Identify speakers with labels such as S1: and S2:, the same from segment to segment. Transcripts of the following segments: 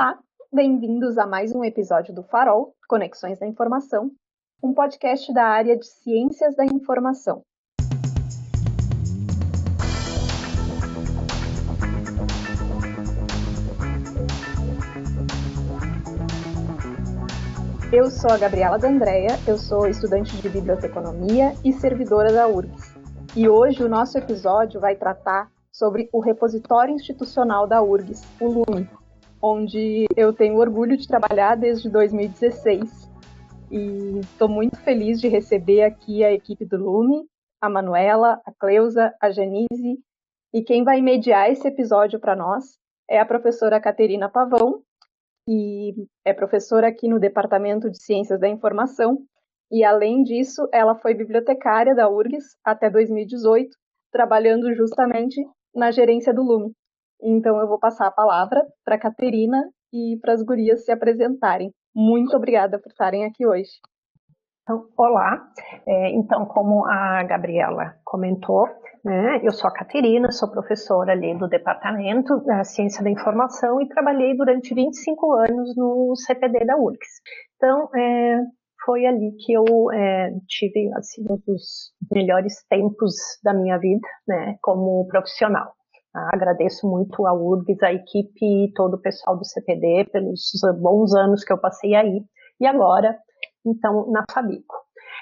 S1: Olá, bem-vindos a mais um episódio do Farol Conexões da Informação, um podcast da área de Ciências da Informação. Eu sou a Gabriela D'Andrea, eu sou estudante de biblioteconomia e servidora da URGS. E hoje o nosso episódio vai tratar sobre o repositório institucional da URGS, o LUME, onde eu tenho orgulho de trabalhar desde 2016. E estou muito feliz de receber aqui a equipe do Lume, a Manuela, a Cleusa, a Janise, e quem vai mediar esse episódio para nós é a professora Caterina Pavão, que é professora aqui no Departamento de Ciências da Informação, e além disso, ela foi bibliotecária da URGS até 2018, trabalhando justamente na gerência do Lume. Então eu vou passar a palavra para a Caterina e para as gurias se apresentarem. Muito obrigada por estarem aqui hoje.
S2: Olá, é, então como a Gabriela comentou, né, eu sou a Caterina, sou professora ali do Departamento da Ciência da Informação e trabalhei durante 25 anos no CPD da URGS. Então, é, foi ali que eu é, tive assim, um dos melhores tempos da minha vida, né, como profissional. Ah, agradeço muito a URGS, a equipe e todo o pessoal do CPD pelos bons anos que eu passei aí. E agora, então, na Fabico.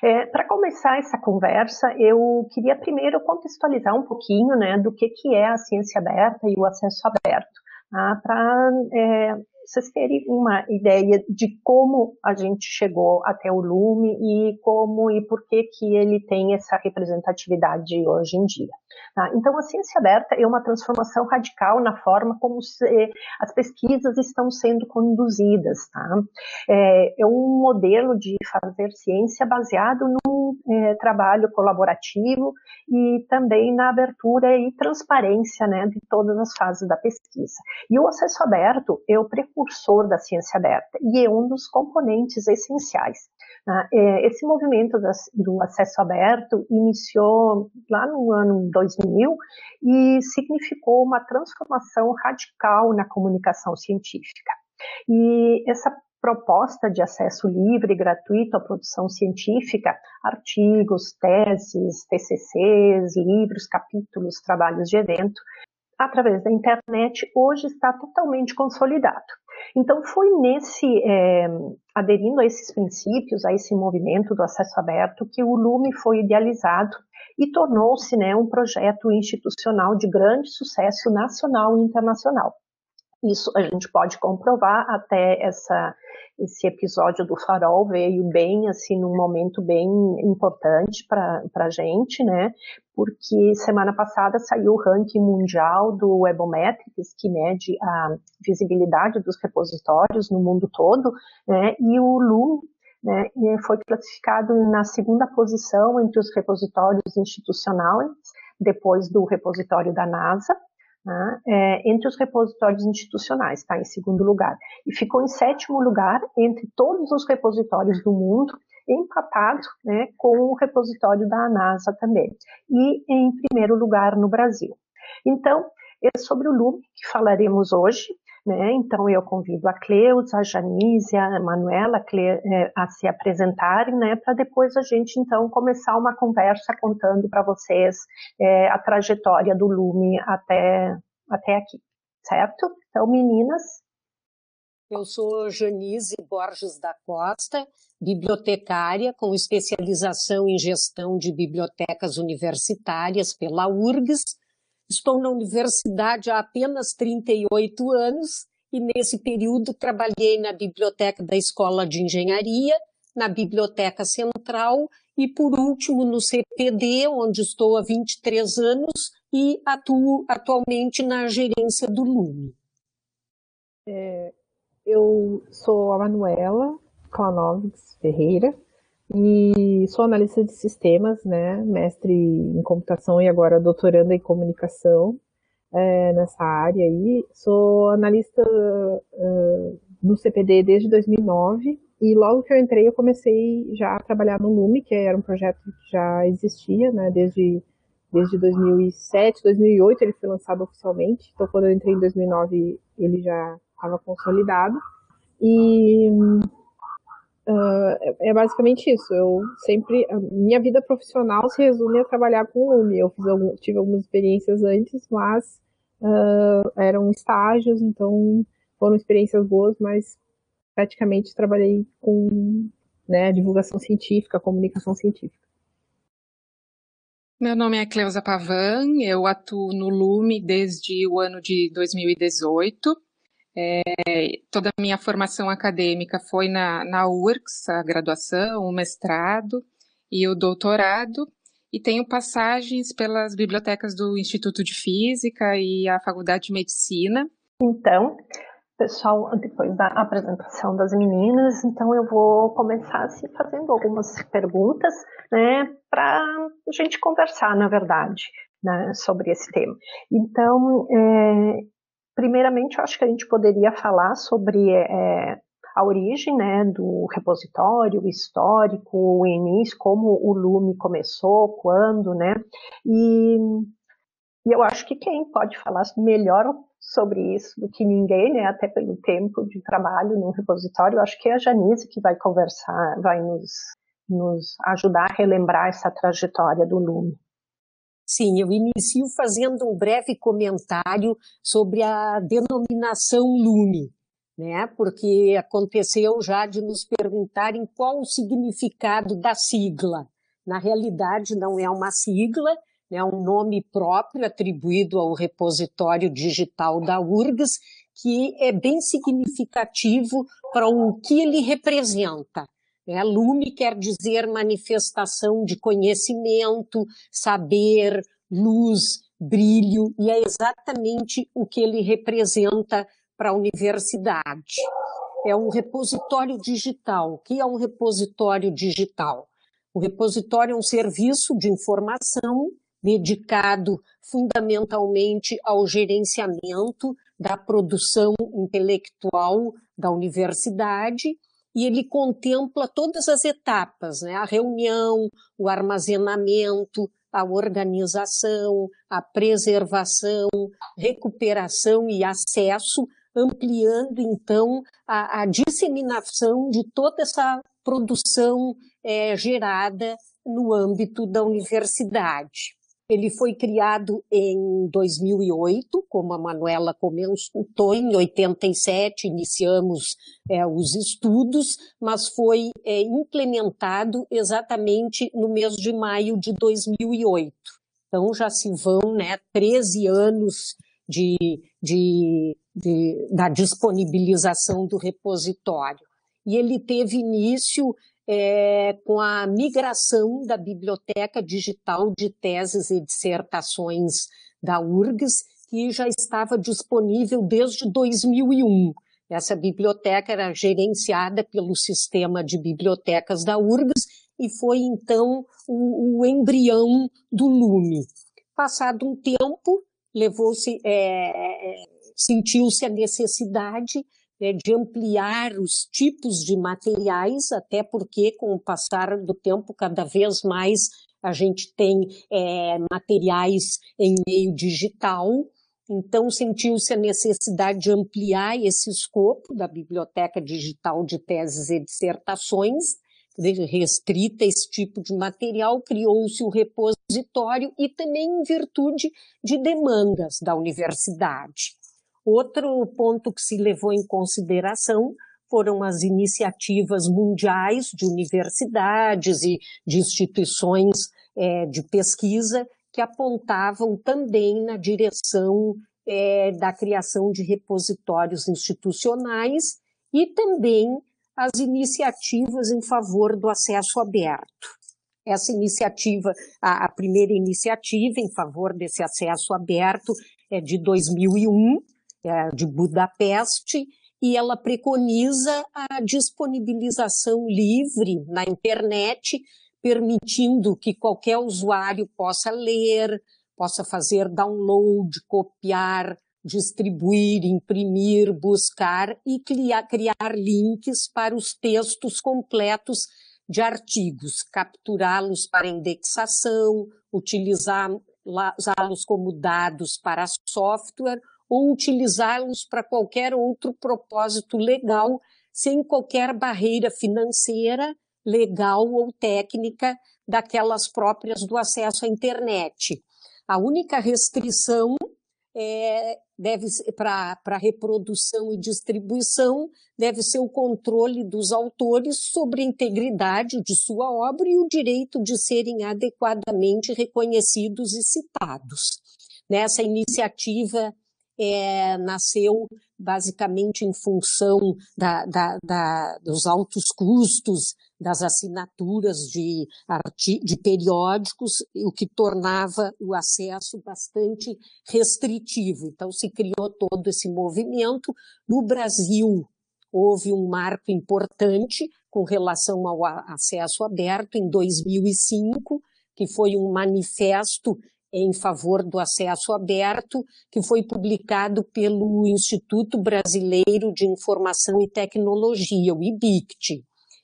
S2: É, Para começar essa conversa, eu queria primeiro contextualizar um pouquinho né, do que, que é a ciência aberta e o acesso aberto, tá? para é, vocês terem uma ideia de como a gente chegou até o Lume e como e por que que ele tem essa representatividade hoje em dia. Tá? Então, a ciência aberta é uma transformação radical na forma como se, as pesquisas estão sendo conduzidas. Tá? É, é, um modelo de fazer ciência baseado num é, trabalho colaborativo e também na abertura e transparência né, de todas as fases da pesquisa. E o acesso aberto é o precursor da ciência aberta e é um dos componentes essenciais. Tá? É, esse movimento do acesso aberto iniciou lá no ano 2000 e significou uma transformação radical na comunicação científica. E essa proposta de acesso livre e gratuito à produção científica, artigos, teses, TCCs, livros, capítulos, trabalhos de evento, através da internet, hoje está totalmente consolidado. Então, foi nesse, é, aderindo a esses princípios, a esse movimento do acesso aberto, que o Lume foi idealizado e tornou-se né, um projeto institucional de grande sucesso nacional e internacional. Isso a gente pode comprovar até essa esse episódio do Farol veio bem, assim, num momento bem importante para a gente, né? Porque semana passada saiu o ranking mundial do Webometrics, que mede a visibilidade dos repositórios no mundo todo, né? E o Loom né, foi classificado na segunda posição entre os repositórios institucionais, depois do repositório da NASA, né, é, entre os repositórios institucionais, está em segundo lugar. E ficou em sétimo lugar entre todos os repositórios do mundo, empatado né, com o repositório da NASA também. E em primeiro lugar no Brasil. Então, é sobre o Lume que falaremos hoje. Né? Então, eu convido a Cleusa, a Janise, a Manuela é, a se apresentarem, né? para depois a gente, então, começar uma conversa contando para vocês é, a trajetória do Lume até, até aqui, certo? Então, meninas.
S3: Eu sou Janise Borges da Costa, bibliotecária com especialização em gestão de bibliotecas universitárias pela URGS, Estou na universidade há apenas 38 anos e nesse período trabalhei na biblioteca da Escola de Engenharia, na Biblioteca Central e, por último, no CPD, onde estou há 23 anos e atuo atualmente na gerência do LUME.
S4: É, eu sou a Manuela Klanovics Ferreira, e sou analista de sistemas, né, mestre em computação e agora doutoranda em comunicação é, nessa área aí. Sou analista uh, no CPD desde 2009 e logo que eu entrei eu comecei já a trabalhar no Lume, que era um projeto que já existia, né, desde desde 2007, 2008 ele foi lançado oficialmente. Então quando eu entrei em 2009 ele já estava consolidado. E uh, é basicamente isso. Eu sempre, minha vida profissional se resume a trabalhar com Lume. Eu algum, tive algumas experiências antes, mas uh, eram estágios, então foram experiências boas, mas praticamente trabalhei com né, divulgação científica, comunicação científica.
S5: Meu nome é Cleusa Pavan, eu atuo no Lume desde o ano de 2018. É, toda a minha formação acadêmica foi na, na URCS, a graduação, o mestrado e o doutorado, e tenho passagens pelas bibliotecas do Instituto de Física e a Faculdade de Medicina.
S2: Então, pessoal, depois da apresentação das meninas, então eu vou começar assim, fazendo algumas perguntas, né, para a gente conversar, na verdade, né, sobre esse tema. Então, é, primeiramente, eu acho que a gente poderia falar sobre é, a origem, né, do repositório, o histórico, o início, como o Lume começou, quando, né, e, e eu acho que quem pode falar melhor sobre isso do que ninguém, né, até pelo tempo de trabalho no repositório. Acho que é a Janice que vai conversar, vai nos, nos ajudar a relembrar essa trajetória do Lume.
S3: Sim, eu inicio fazendo um breve comentário sobre a denominação Lume, né? Porque aconteceu já de nos perguntarem qual o significado da sigla. Na realidade, não é uma sigla, né, um nome próprio atribuído ao repositório digital da URGS, que é bem significativo para o que ele representa. É, Lume quer dizer manifestação de conhecimento, saber, luz, brilho, e é exatamente o que ele representa para a universidade. É um repositório digital. O que é um repositório digital? O repositório é um serviço de informação dedicado fundamentalmente ao gerenciamento da produção intelectual da universidade e ele contempla todas as etapas, né? a reunião, o armazenamento, a organização, a preservação, recuperação e acesso, ampliando então a, a disseminação de toda essa produção é, gerada no âmbito da universidade. Ele foi criado em 2008, como a Manuela comentou, em 87 iniciamos é, os estudos, mas foi é, implementado exatamente no mês de maio de 2008. Então já se vão né, 13 anos de, de, de, da disponibilização do repositório. E ele teve início é, com a migração da biblioteca digital de teses e dissertações da URGS, que já estava disponível desde 2001. Essa biblioteca era gerenciada pelo sistema de bibliotecas da URGS e foi então o, o embrião do Lume. Passado um tempo, levou-se, é, é sentiu-se a necessidade né, de ampliar os tipos de materiais, até porque, com o passar do tempo, cada vez mais a gente tem é, materiais em meio digital. Então, sentiu-se a necessidade de ampliar esse escopo da Biblioteca Digital de Teses e Dissertações, restrita esse tipo de material, criou-se o repositório e também em virtude de demandas da universidade. Outro ponto que se levou em consideração foram as iniciativas mundiais de universidades e de instituições é, de pesquisa que apontavam também na direção é, da criação de repositórios institucionais e também as iniciativas em favor do acesso aberto. Essa iniciativa, a, a primeira iniciativa em favor desse acesso aberto é de 2001, é, de Budapeste, e ela preconiza a disponibilização livre na internet, permitindo que qualquer usuário possa ler, possa fazer download, copiar, distribuir, imprimir, buscar e criar, criar links para os textos completos de artigos, capturá-los para indexação, utilizá-los como dados para software ou utilizá-los para qualquer outro propósito legal, sem qualquer barreira financeira, legal ou técnica daquelas próprias do acesso à internet. A única restrição é, deve para reprodução e distribuição deve ser o controle dos autores sobre a integridade de sua obra e o direito de serem adequadamente reconhecidos e citados. Nessa iniciativa é, nasceu basicamente em função da, da, da, dos altos custos das assinaturas de, de periódicos, o que tornava o acesso bastante restritivo. Então, se criou todo esse movimento. No Brasil, houve um marco importante com relação ao acesso aberto em 2005, que foi um manifesto em favor do acesso aberto, que foi publicado pelo Instituto Brasileiro de Informação e Tecnologia, o IBICT.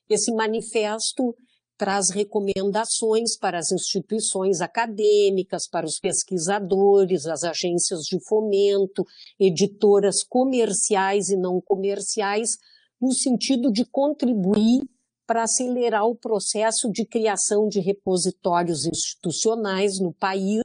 S3: Esse manifesto traz recomendações para as instituições acadêmicas, para os pesquisadores, as agências de fomento, editoras comerciais e não comerciais, no sentido de contribuir para acelerar o processo de criação de repositórios institucionais no país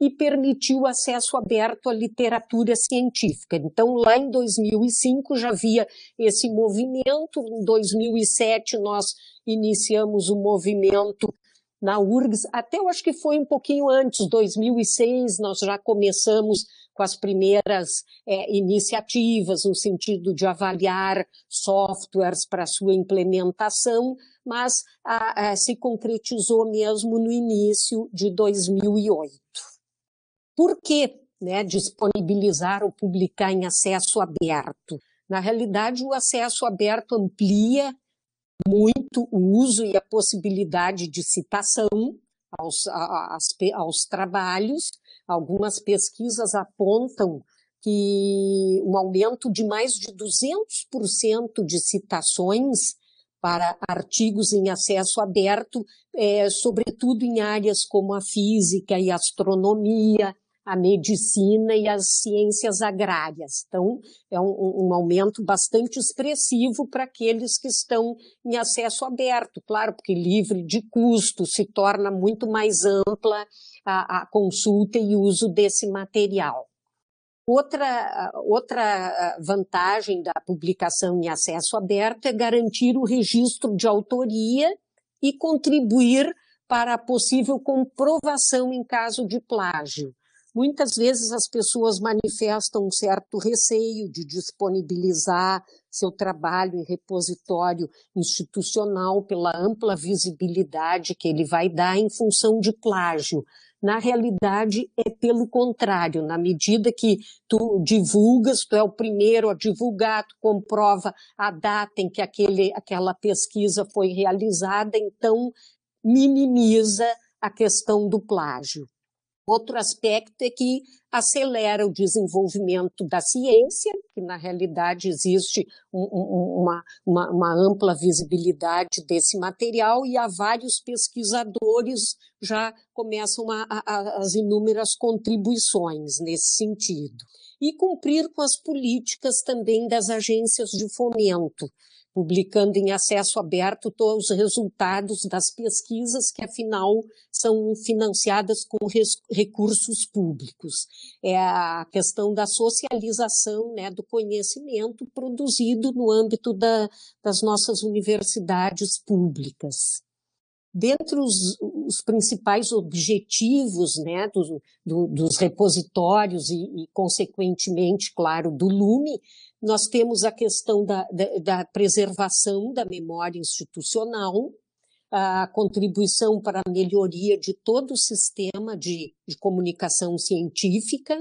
S3: e permitir o acesso aberto à literatura científica. Então, lá em 2005 já havia esse movimento, em 2007 nós iniciamos o movimento na URGS, até eu acho que foi um pouquinho antes, 2006, nós já começamos com as primeiras é, iniciativas no sentido de avaliar softwares para sua implementação, mas a, a, se concretizou mesmo no início de 2008. Por que né, disponibilizar ou publicar em acesso aberto? Na realidade, o acesso aberto amplia muito o uso e a possibilidade de citação aos, aos, aos trabalhos. Algumas pesquisas apontam que um aumento de mais de 200% de citações para artigos em acesso aberto, é, sobretudo em áreas como a física e astronomia, a medicina e as ciências agrárias. Então, é um, um aumento bastante expressivo para aqueles que estão em acesso aberto, claro, porque livre de custo, se torna muito mais ampla a, a consulta e uso desse material. Outra, outra vantagem da publicação em acesso aberto é garantir o registro de autoria e contribuir para a possível comprovação em caso de plágio. Muitas vezes as pessoas manifestam um certo receio de disponibilizar seu trabalho em repositório institucional pela ampla visibilidade que ele vai dar em função de plágio. Na realidade, é pelo contrário, na medida que tu divulgas, tu é o primeiro a divulgar, tu comprova a data em que aquele, aquela pesquisa foi realizada, então minimiza a questão do plágio. Outro aspecto é que acelera o desenvolvimento da ciência, que na realidade existe um, um, uma, uma, uma, ampla visibilidade desse material e há vários pesquisadores já começam a, a, as inúmeras contribuições nesse sentido. E cumprir com as políticas também das agências de fomento, publicando em acesso aberto todos os resultados das pesquisas que, afinal, são financiadas com recursos públicos. É a questão da socialização né, do conhecimento produzido no âmbito da, das nossas universidades públicas. Dentre os, os principais objetivos né, do, do, dos repositórios e, e, consequentemente, claro, do LUME, nós temos a questão da, da, da preservação da memória institucional, a contribuição para a melhoria de todo o sistema de, de comunicação científica,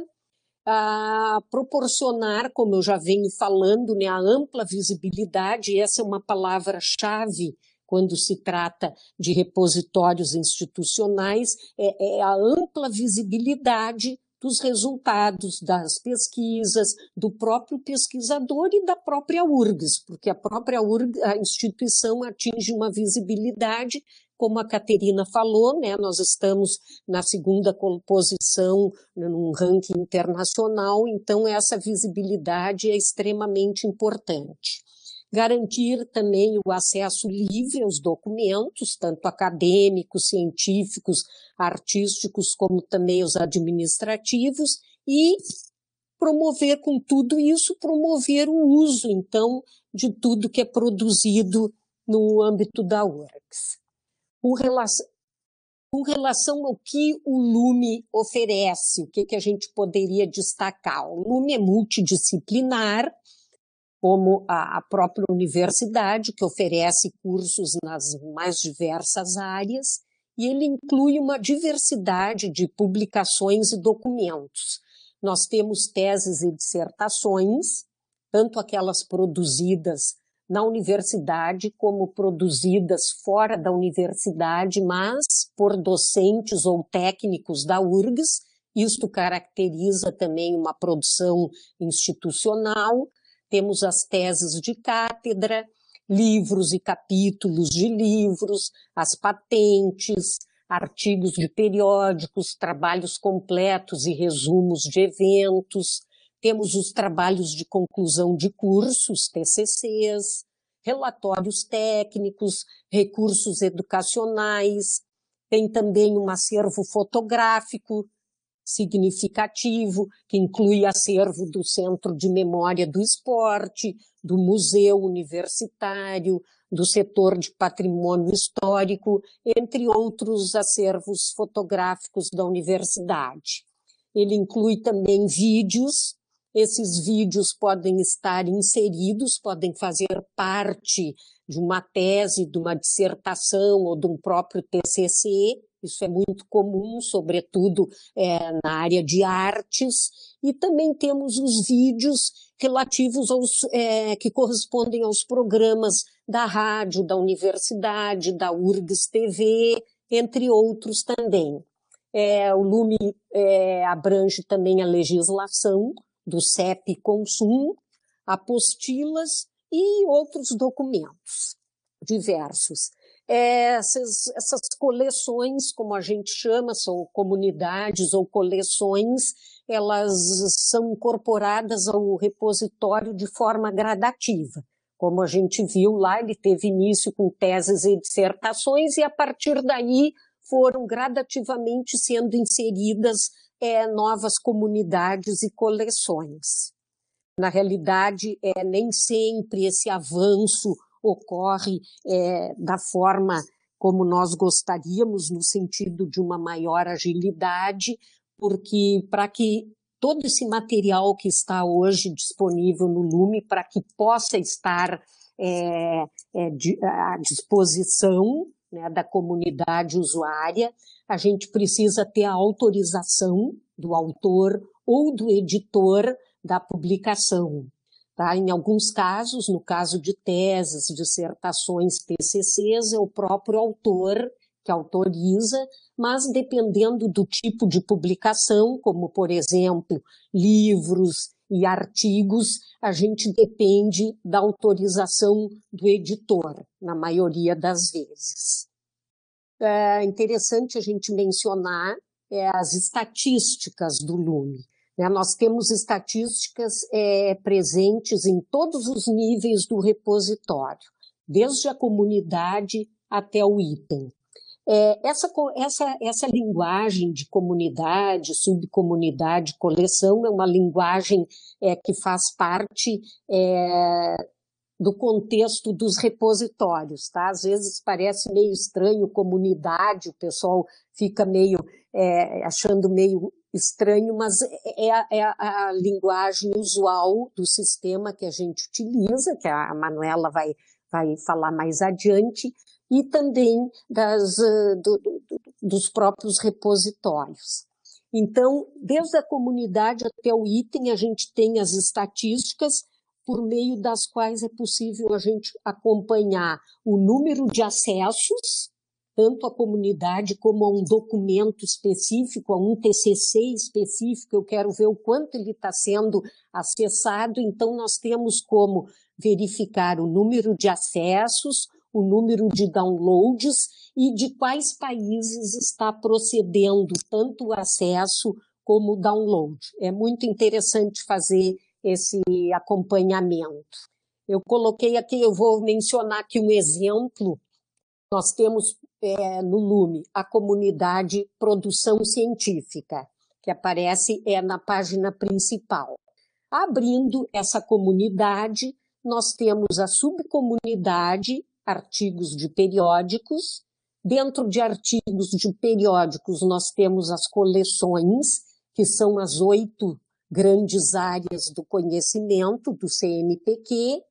S3: a proporcionar, como eu já venho falando, né, a ampla visibilidade, essa é uma palavra-chave quando se trata de repositórios institucionais, é, é a ampla visibilidade dos resultados das pesquisas, do próprio pesquisador e da própria URGS, porque a própria URGS, a instituição atinge uma visibilidade, como a Caterina falou, né, nós estamos na segunda posição num ranking internacional, então essa visibilidade é extremamente importante garantir também o acesso livre aos documentos, tanto acadêmicos, científicos, artísticos, como também os administrativos, e promover com tudo isso, promover o uso, então, de tudo que é produzido no âmbito da URGS. Com relação, com relação ao que o Lume oferece, o que, que a gente poderia destacar? O Lume é multidisciplinar, como a, própria universidade, que oferece cursos nas mais diversas áreas, e ele inclui uma diversidade de publicações e documentos. Nós temos teses e dissertações, tanto aquelas produzidas na universidade como produzidas fora da universidade, mas por docentes ou técnicos da URGS. Isto caracteriza também uma produção institucional, temos as teses de cátedra, livros e capítulos de livros, as patentes, artigos de periódicos, trabalhos completos e resumos de eventos. Temos os trabalhos de conclusão de cursos, TCCs, relatórios técnicos, recursos educacionais. Tem também um acervo fotográfico significativo, que inclui acervo do Centro de Memória do Esporte, do Museu Universitário, do setor de patrimônio histórico, entre outros acervos fotográficos da universidade. Ele inclui também vídeos. Esses vídeos podem estar inseridos, podem fazer parte de uma tese, de uma dissertação ou de um próprio TCC, isso é muito comum, sobretudo é, na área de artes, e também temos os vídeos relativos aos é, que correspondem aos programas da rádio, da universidade, da URGS TV, entre outros também. É, o Lume é, abrange também a legislação do CEP Consum, apostilas e outros documentos diversos essas, essas coleções, como a gente chama, são comunidades ou coleções, elas são incorporadas ao repositório de forma gradativa. Como a gente viu lá, ele teve início com teses e dissertações, e a partir daí foram gradativamente sendo inseridas é, novas comunidades e coleções. Na realidade, é, nem sempre esse avanço ocorre é, da forma como nós gostaríamos, no sentido de uma maior agilidade, porque para que todo esse material que está hoje disponível no Lume, para que possa estar é, é, de, à disposição né, da comunidade usuária, a gente precisa ter a autorização do autor ou do editor da publicação. Tá? Em alguns casos, no caso de teses, dissertações, TCCs, é o próprio autor que autoriza, mas dependendo do tipo de publicação, como por exemplo livros e artigos, a gente depende da autorização do editor, na maioria das vezes. É interessante a gente mencionar é, as estatísticas do Lume. Né? Nós temos estatísticas é, presentes em todos os níveis do repositório, desde a comunidade até o item. É, essa, essa, essa linguagem de comunidade, subcomunidade, coleção é uma linguagem é, que faz parte é, do contexto dos repositórios, tá? Às vezes parece meio estranho comunidade, o pessoal fica meio é, achando meio estranho, mas é, é a, é a, linguagem usual do sistema que a gente utiliza, que a Manuela vai, vai falar mais adiante, e também das, do, do, dos próprios repositórios. Então, desde a comunidade até o item, a gente tem as estatísticas por meio das quais é possível a gente acompanhar o número de acessos tanto à comunidade como a um documento específico, a um TCC específico. Eu quero ver o quanto ele está sendo acessado. Então, nós temos como verificar o número de acessos, o número de downloads e de quais países está procedendo tanto o acesso como o download. É muito interessante fazer esse acompanhamento. Eu coloquei aqui, eu vou mencionar aqui um exemplo. Nós temos é, no Lume a comunidade Produção Científica, que aparece é, na página principal. Abrindo essa comunidade, nós temos a subcomunidade artigos de periódicos. Dentro de artigos de periódicos, nós temos as coleções, que são as oito grandes áreas do conhecimento do CNPq,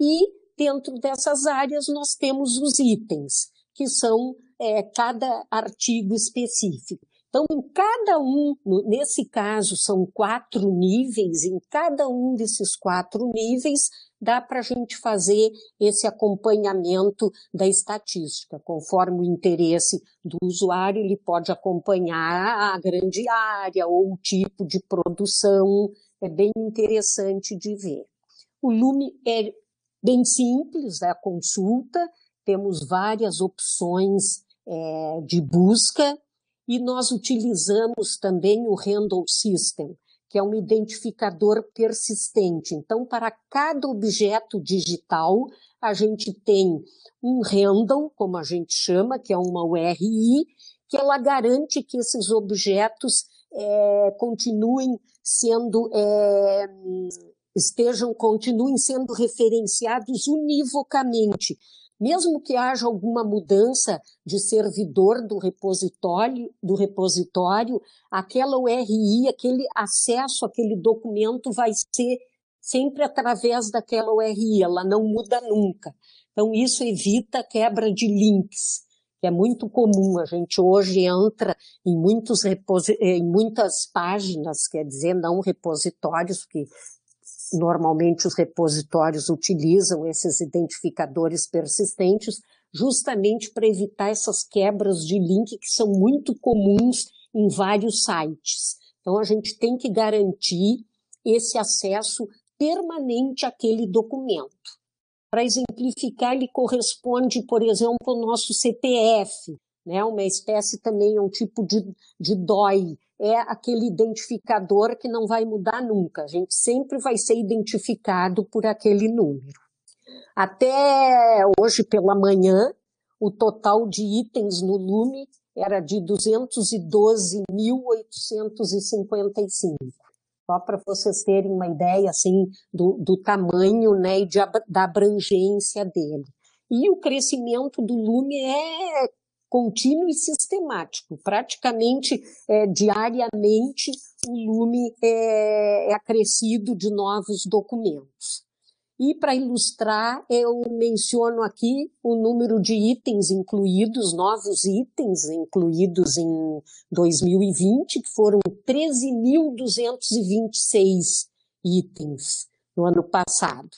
S3: e dentro dessas áreas nós temos os itens, que são é, cada artigo específico. Então, em cada um, nesse caso, são quatro níveis, em cada um desses quatro níveis, dá para a gente fazer esse acompanhamento da estatística. Conforme o interesse do usuário, ele pode acompanhar a grande área ou o tipo de produção. É bem interessante de ver. O Lume é bem simples a consulta, temos várias opções é, de busca e nós utilizamos também o Handle System, que é um identificador persistente. Então, para cada objeto digital, a gente tem um handle, como a gente chama, que é uma URI, que ela garante que esses objetos é, continuem sendo é, estejam continuem sendo referenciados univocamente, mesmo que haja alguma mudança de servidor do repositório, do repositório, aquela URI, aquele acesso àquele documento vai ser sempre através daquela URI, ela não muda nunca. Então isso evita quebra de links, que é muito comum. A gente hoje entra em, muitos em muitas páginas, quer dizer, não repositórios, que Normalmente, os repositórios utilizam esses identificadores persistentes justamente para evitar essas quebras de link que são muito comuns em vários sites. Então, a gente tem que garantir esse acesso permanente àquele documento. Para exemplificar, ele corresponde, por exemplo, ao nosso CPF, né? uma espécie também, um tipo de, de DOI, é aquele identificador que não vai mudar nunca. A gente sempre vai ser identificado por aquele número. Até hoje pela manhã, o total de itens no Lume era de 212.855. Só para vocês terem uma ideia assim do, do tamanho né, e de, da abrangência dele. E o crescimento do Lume é contínuo e sistemático. Praticamente é, diariamente o Lume é, é acrescido de novos documentos. E para ilustrar, eu menciono aqui o número de itens incluídos, novos itens incluídos em 2020, que foram 13.226 itens no ano passado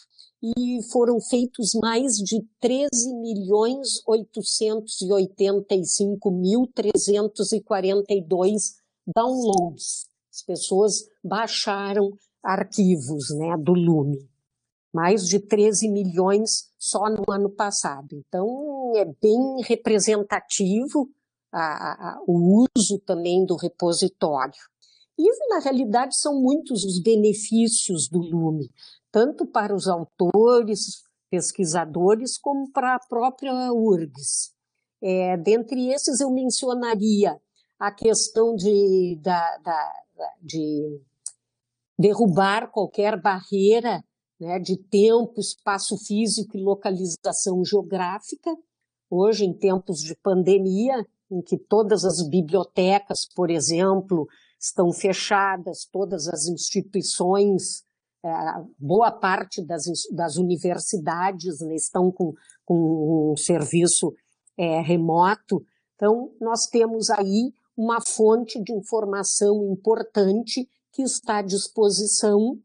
S3: e foram feitos mais de 13 milhões 885 mil 342 downloads. As pessoas baixaram arquivos né, do Lume. Mais de 13 milhões só no ano passado. Então, é bem representativo a, a, o uso também do repositório. E, na realidade, são muitos os benefícios do Lume tanto para os autores, pesquisadores, como para a própria URGS. É, dentre esses, eu mencionaria a questão de, da, da, de derrubar qualquer barreira né, de tempo, espaço físico e localização geográfica. Hoje, em tempos de pandemia, em que todas as bibliotecas, por exemplo, estão fechadas, todas as instituições boa parte das, das universidades né, estão com, com um serviço é, remoto. Então, nós temos aí uma fonte de informação importante que está à disposição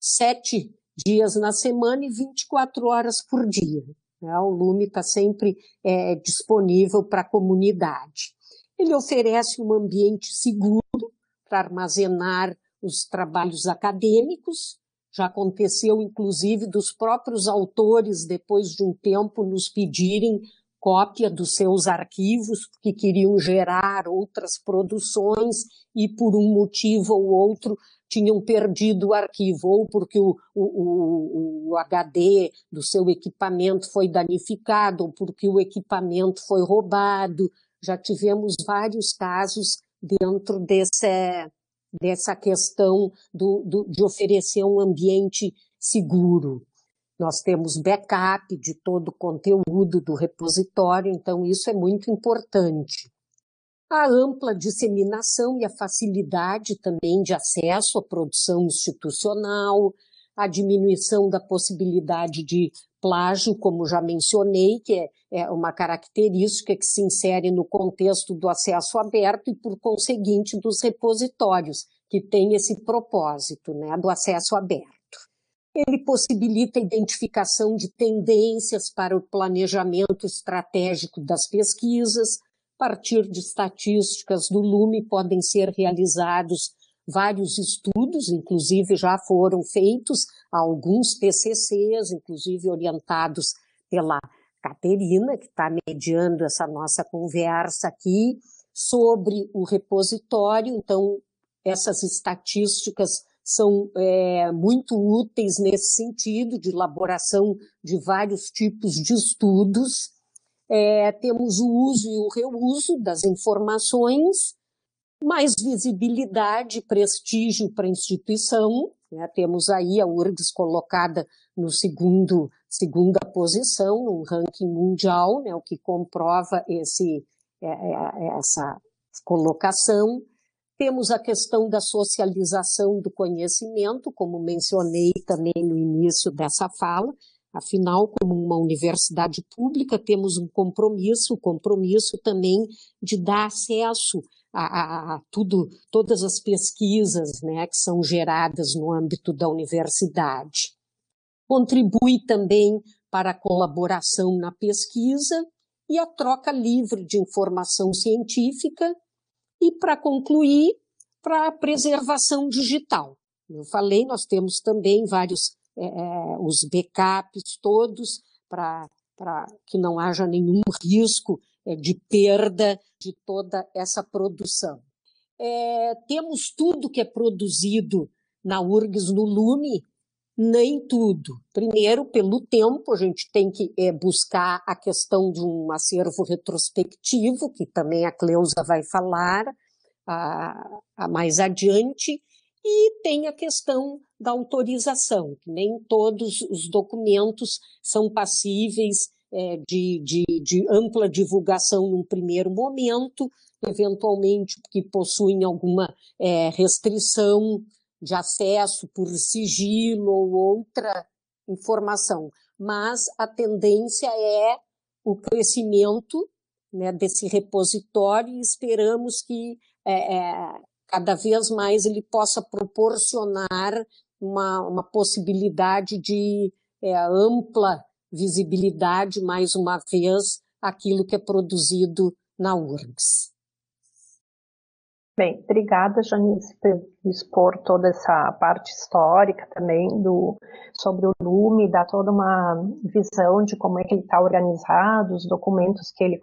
S3: sete dias na semana e 24 horas por dia. Né? O Lume está sempre é, disponível para a comunidade. Ele oferece um ambiente seguro para armazenar os trabalhos acadêmicos. Já aconteceu, inclusive, dos próprios autores, depois de um tempo, nos pedirem cópia dos seus arquivos, porque queriam gerar outras produções e, por um motivo ou outro, tinham perdido o arquivo, ou porque o, o, o, HD do seu equipamento foi danificado, ou porque o equipamento foi roubado. Já tivemos vários casos dentro desse, dessa questão do, do, de oferecer um ambiente seguro. Nós temos backup de todo o conteúdo do repositório, então isso é muito importante. A ampla disseminação e a facilidade também de acesso à produção institucional, a diminuição da possibilidade de plágio, como já mencionei, que é, é uma característica que se insere no contexto do acesso aberto e, por conseguinte, dos repositórios, que tem esse propósito, né, do acesso aberto. Ele possibilita a identificação de tendências para o planejamento estratégico das pesquisas. A partir de estatísticas do Lume podem ser realizados vários estudos, inclusive já foram feitos alguns TCCs, inclusive orientados pela Caterina, que está mediando essa nossa conversa aqui, sobre o repositório. Então, essas estatísticas são é, muito úteis nesse sentido, de elaboração de vários tipos de estudos. É, temos o uso e o reuso das informações, mais visibilidade prestígio para a instituição. Né? Temos aí a URGS colocada no segundo, segunda posição, no ranking mundial, né? o que comprova esse, é, é essa colocação. Temos a questão da socialização do conhecimento, como mencionei também no início dessa fala. Afinal, como uma universidade pública, temos um compromisso, o compromisso também de dar acesso a, a, tudo, todas as pesquisas né, que são geradas no âmbito da universidade. Contribui também para a colaboração na pesquisa e a troca livre de informação científica e, para concluir, para a preservação digital. Eu falei, nós temos também vários, é, é os backups todos, para que não haja nenhum risco de perda de toda essa produção. É, temos tudo que é produzido na URGS no Lume, nem tudo. Primeiro, pelo tempo, a gente tem que é, buscar a questão de um acervo retrospectivo, que também a Cleusa vai falar a, a mais adiante, e tem a questão da autorização, que nem todos os documentos são passíveis é, de, de, de, ampla divulgação num primeiro momento, eventualmente que possuem alguma é, restrição de acesso por sigilo ou outra informação, mas a tendência é o crescimento né, desse repositório e esperamos que é, é, cada vez mais ele possa proporcionar uma, uma possibilidade de é, ampla visibilidade, mais uma vez, aquilo que é produzido na URGS.
S2: Bem, obrigada, Janice, por expor toda essa parte histórica também do, sobre o Lume, dar toda uma visão de como é que ele está organizado, os documentos que ele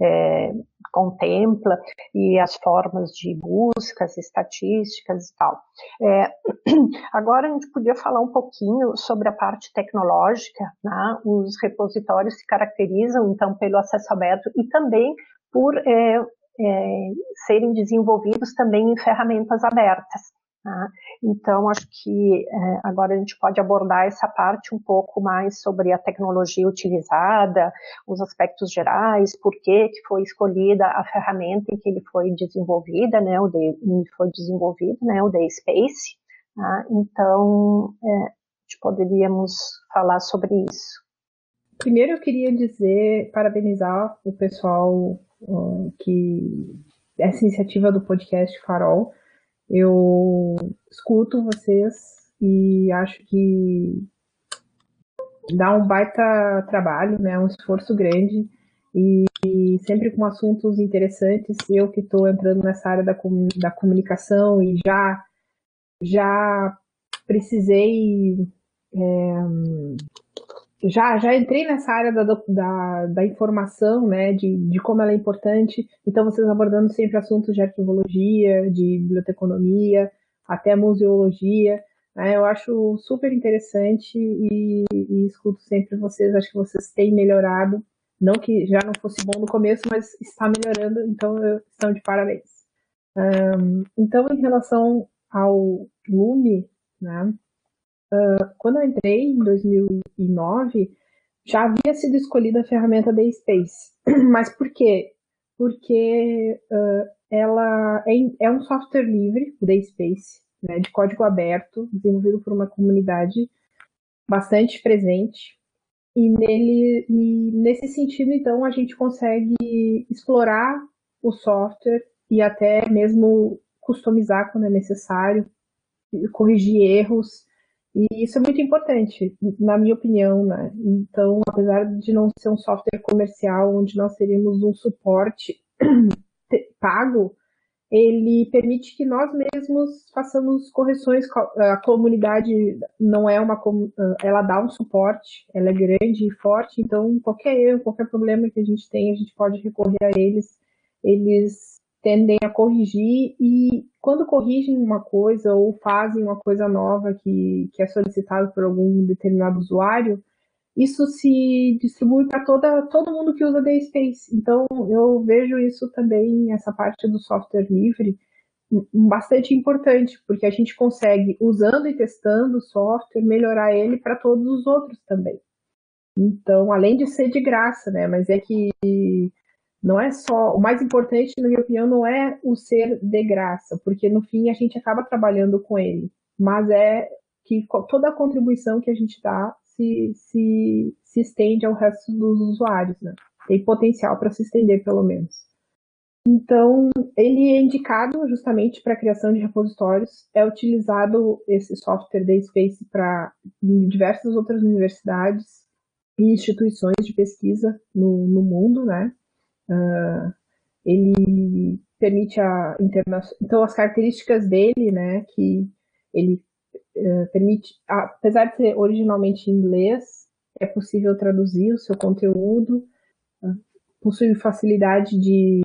S2: é, contempla e as formas de buscas, estatísticas e tal. É, agora a gente podia falar um pouquinho sobre a parte tecnológica, né? os repositórios se caracterizam então pelo acesso aberto e também por é, é, serem desenvolvidos também em ferramentas abertas. Tá? Então, acho que é, agora a gente pode abordar essa parte um pouco mais sobre a tecnologia utilizada, os aspectos gerais, por que, que foi escolhida a ferramenta em que ele foi desenvolvida, né, o de, foi desenvolvido, né, o DSpace. Tá? Então, é, poderíamos falar sobre isso.
S4: Primeiro eu queria dizer, parabenizar o pessoal que essa iniciativa do podcast Farol. Eu escuto vocês e acho que dá um baita trabalho, né? Um esforço grande e, e sempre com assuntos interessantes. Eu que estou entrando nessa área da, da comunicação e já já precisei é, já, já entrei nessa área da, da, da informação, né, de, de como ela é importante. Então, vocês abordando sempre assuntos de arquivologia, de biblioteconomia, até museologia. Né, eu acho super interessante e, e escuto sempre vocês. Acho que vocês têm melhorado. Não que já não fosse bom no começo, mas está melhorando, então estão de parabéns. Um, então, em relação ao Lume, né, Uh, quando eu entrei em 2009, já havia sido escolhida a ferramenta DaySpace. Mas por quê? Porque uh, ela é, é, um software livre, o DaySpace, né, de código aberto, desenvolvido por uma comunidade bastante presente. E, nele, e nesse sentido, então, a gente consegue explorar o software e até mesmo customizar quando é necessário, corrigir erros e isso é muito importante, na minha opinião, né? Então, apesar de não ser um software comercial onde nós teríamos um suporte pago, ele permite que nós mesmos façamos correções. A comunidade não é uma. Ela dá um suporte, ela é grande e forte, então qualquer erro, qualquer problema que a gente tem, a gente pode recorrer a eles. Eles tendem a corrigir e quando corrigem uma coisa ou fazem uma coisa nova que, que é solicitado por algum determinado usuário, isso se distribui para toda todo mundo que usa DSpace. Então eu vejo isso também essa parte do software livre bastante importante, porque a gente consegue usando e testando o software melhorar ele para todos os outros também. Então, além de ser de graça, né, mas é que não é só. O mais importante, na minha opinião, não é o ser de graça, porque no fim a gente acaba trabalhando com ele, mas é que toda a contribuição que a gente dá se, se, se estende ao resto dos usuários, né? Tem potencial para se estender, pelo menos. Então, ele é indicado justamente para a criação de repositórios. É utilizado esse software da Space para diversas outras universidades e instituições de pesquisa no, no mundo, né? Uh, ele permite a internação. Então, as características dele, né, que ele uh, permite, apesar de ser originalmente em inglês, é possível traduzir o seu conteúdo, uh, possui facilidade de,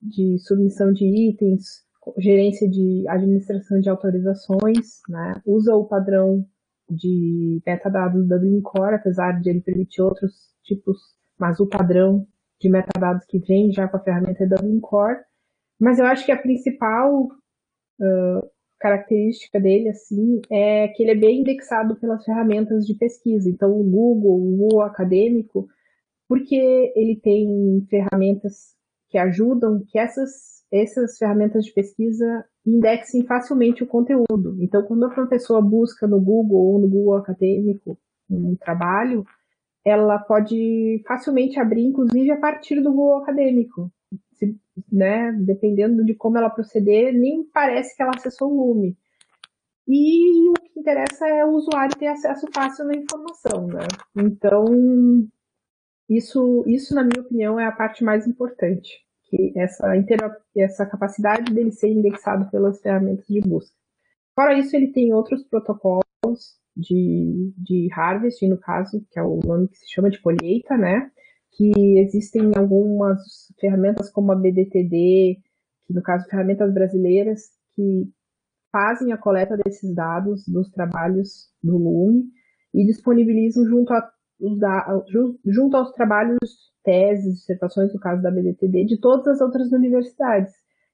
S4: de submissão de itens, gerência de administração de autorizações, né, usa o padrão de metadados da Core, apesar de ele permitir outros tipos, mas o padrão de metadados que vem já com a ferramenta Dublin Core, mas eu acho que a principal uh, característica dele, assim, é que ele é bem indexado pelas ferramentas de pesquisa. Então, o Google, o Google Acadêmico, porque ele tem ferramentas que ajudam que essas, essas ferramentas de pesquisa indexem facilmente o conteúdo. Então, quando a pessoa busca no Google ou no Google Acadêmico um trabalho, ela pode facilmente abrir, inclusive, a partir do Google Acadêmico. Se, né, dependendo de como ela proceder, nem parece que ela acessou o Lume. E o que interessa é o usuário ter acesso fácil na informação, né? Então, isso, isso, na minha opinião, é a parte mais importante, que essa, essa capacidade dele ser indexado pelas ferramentas de busca. Fora isso, ele tem outros protocolos de, de harvest, no caso, que é o nome que se chama de colheita, né? Que existem algumas ferramentas como a BDTD, que no caso ferramentas brasileiras, que fazem a coleta desses dados dos trabalhos do Lume e disponibilizam junto, a, junto aos trabalhos, teses, dissertações, no caso da BDTD, de todas as outras universidades.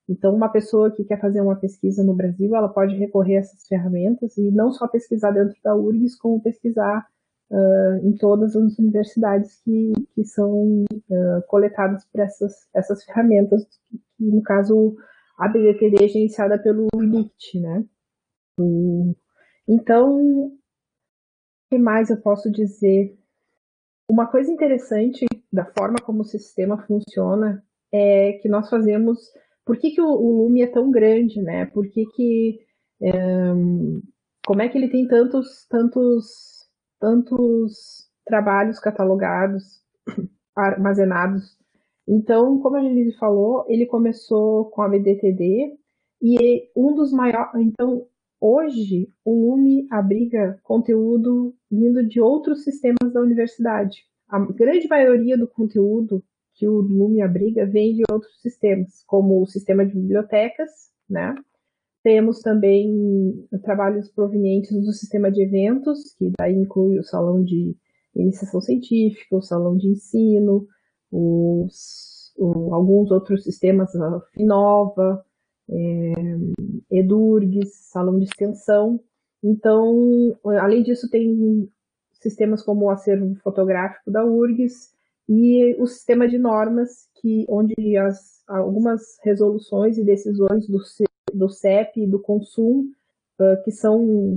S4: Então, uma pessoa que quer fazer uma pesquisa no Brasil, ela pode recorrer a essas ferramentas e não só pesquisar dentro da URGS, como pesquisar uh, em todas as universidades que, que são uh, coletadas por essas, essas ferramentas, que, no caso a BBPD é gerenciada pelo INICT, né? Então, o que mais eu posso dizer? Uma coisa interessante da forma como o sistema funciona é que nós fazemos por que, que o, o Lume é tão grande, né? Por que, que é, como é que ele tem tantos, tantos, tantos trabalhos catalogados, armazenados. Então, como a gente falou, ele começou com a BDTD e um dos maiores. Então, hoje, o Lume abriga conteúdo vindo de outros sistemas da universidade. A grande maioria do conteúdo que o Lume abriga vem de outros sistemas, como o sistema de bibliotecas, né? Temos também trabalhos provenientes do sistema de eventos, que daí inclui o salão de iniciação científica, o salão de ensino, os, o, alguns outros sistemas, a Finova, é, Edurgs, salão de extensão. Então, além disso, tem sistemas como o acervo fotográfico da URGS e o sistema de normas, que, onde as, algumas resoluções e decisões do, do CEP e do consumo, uh, que são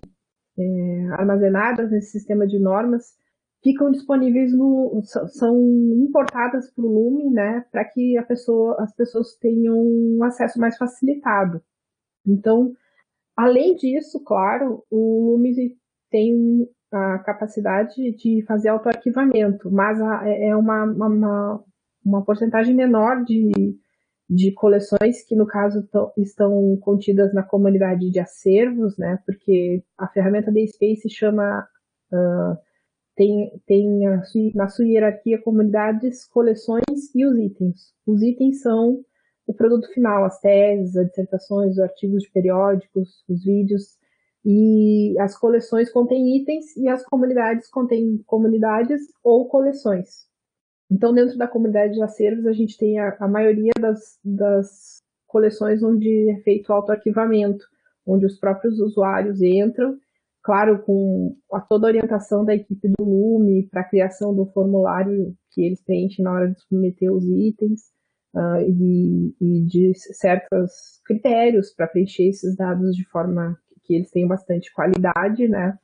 S4: é, armazenadas nesse sistema de normas, ficam disponíveis no são importadas para o Lume, né, para que a pessoa, as pessoas tenham um acesso mais facilitado. Então, além disso, claro, o Lume tem a capacidade de fazer autoarquivamento, mas é, é uma, uma, uma porcentagem menor de, de coleções que, no caso, estão contidas na comunidade de acervos, né? Porque a ferramenta DSpace chama uh, tem, tem a, na sua hierarquia comunidades, coleções e os itens. Os itens são o produto final, as teses, as dissertações, os artigos de periódicos, os vídeos, e as coleções contêm itens e as comunidades contêm comunidades ou coleções. Então, dentro da comunidade de acervos, a gente tem a, a maioria das, das coleções onde é feito autoarquivamento, onde os próprios usuários entram claro, com a toda a orientação da equipe do Lume para a criação do formulário que eles preenchem na hora de submeter os itens uh, e, e, de certos critérios para preencher esses dados de forma que eles tenham bastante qualidade, né?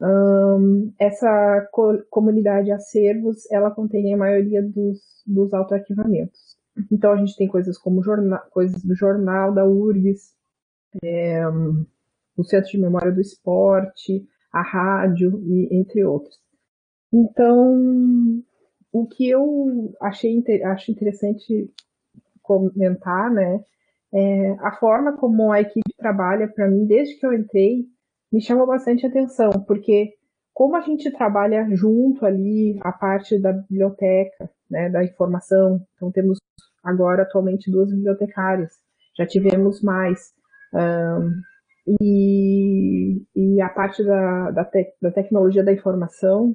S4: Um, essa co comunidade acervos, ela contém a maioria dos, dos autoarquivamentos. Então a gente tem coisas como jornal, coisas do jornal da URGS, é, o Centro de Memória do Esporte, a rádio, e entre outros. Então, o que eu achei acho interessante comentar, né, é a forma como a equipe trabalha para mim desde que eu entrei me chamou bastante atenção, porque como a gente trabalha junto ali a parte da biblioteca, né, da informação, então temos agora atualmente duas bibliotecárias, já tivemos mais. Um, e, e a parte da, da, te, da tecnologia da informação,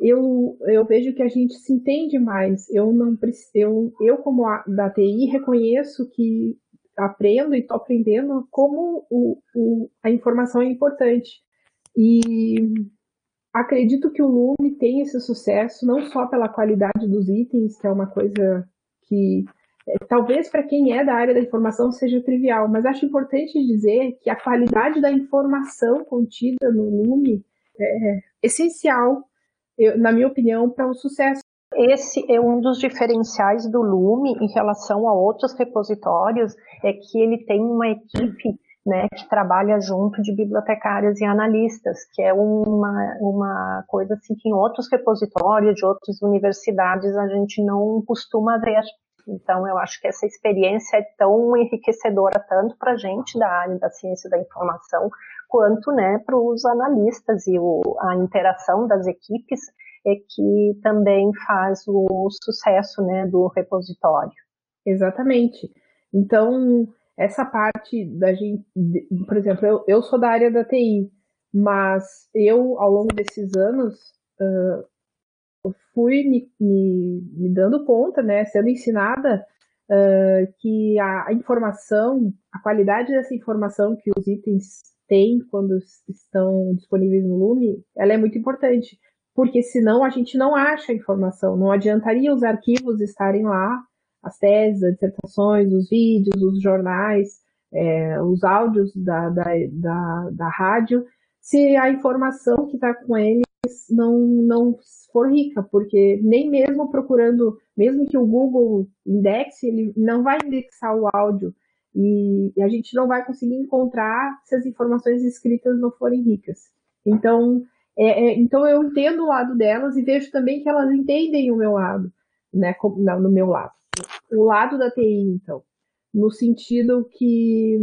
S4: eu, eu vejo que a gente se entende mais. Eu não eu, eu como a, da TI reconheço que aprendo e estou aprendendo como o, o, a informação é importante. E acredito que o Lume tem esse sucesso não só pela qualidade dos itens, que é uma coisa que é, talvez para quem é da área da informação seja trivial, mas acho importante dizer que a qualidade da informação contida no Lume é essencial, eu, na minha opinião, para o sucesso.
S2: Esse é um dos diferenciais do Lume em relação a outros repositórios, é que ele tem uma equipe né, que trabalha junto de bibliotecários e analistas, que é uma, uma coisa assim que em outros repositórios de outras universidades a gente não costuma ver. Então, eu acho que essa experiência é tão enriquecedora tanto para a gente da área da ciência da informação, quanto né, para os analistas e o, a interação das equipes é que também faz o sucesso né, do repositório.
S4: Exatamente. Então, essa parte da gente, por exemplo, eu, eu sou da área da TI, mas eu, ao longo desses anos, uh, fui me, me, me, dando conta, né, sendo ensinada uh, que a, a, informação, a qualidade dessa informação que os itens têm quando estão disponíveis no Lume, ela é muito importante, porque senão a gente não acha a informação, não adiantaria os arquivos estarem lá, as teses, as dissertações, os vídeos, os jornais, é, os áudios da, da, da, da rádio, se a informação que está com ele não, não for rica, porque nem mesmo procurando, mesmo que o Google indexe, ele não vai indexar o áudio. E, e a gente não vai conseguir encontrar se as informações escritas não forem ricas. Então, É, é, então eu entendo o lado delas e vejo também que elas entendem o meu lado, né? No meu lado. O lado da TI, então. No sentido que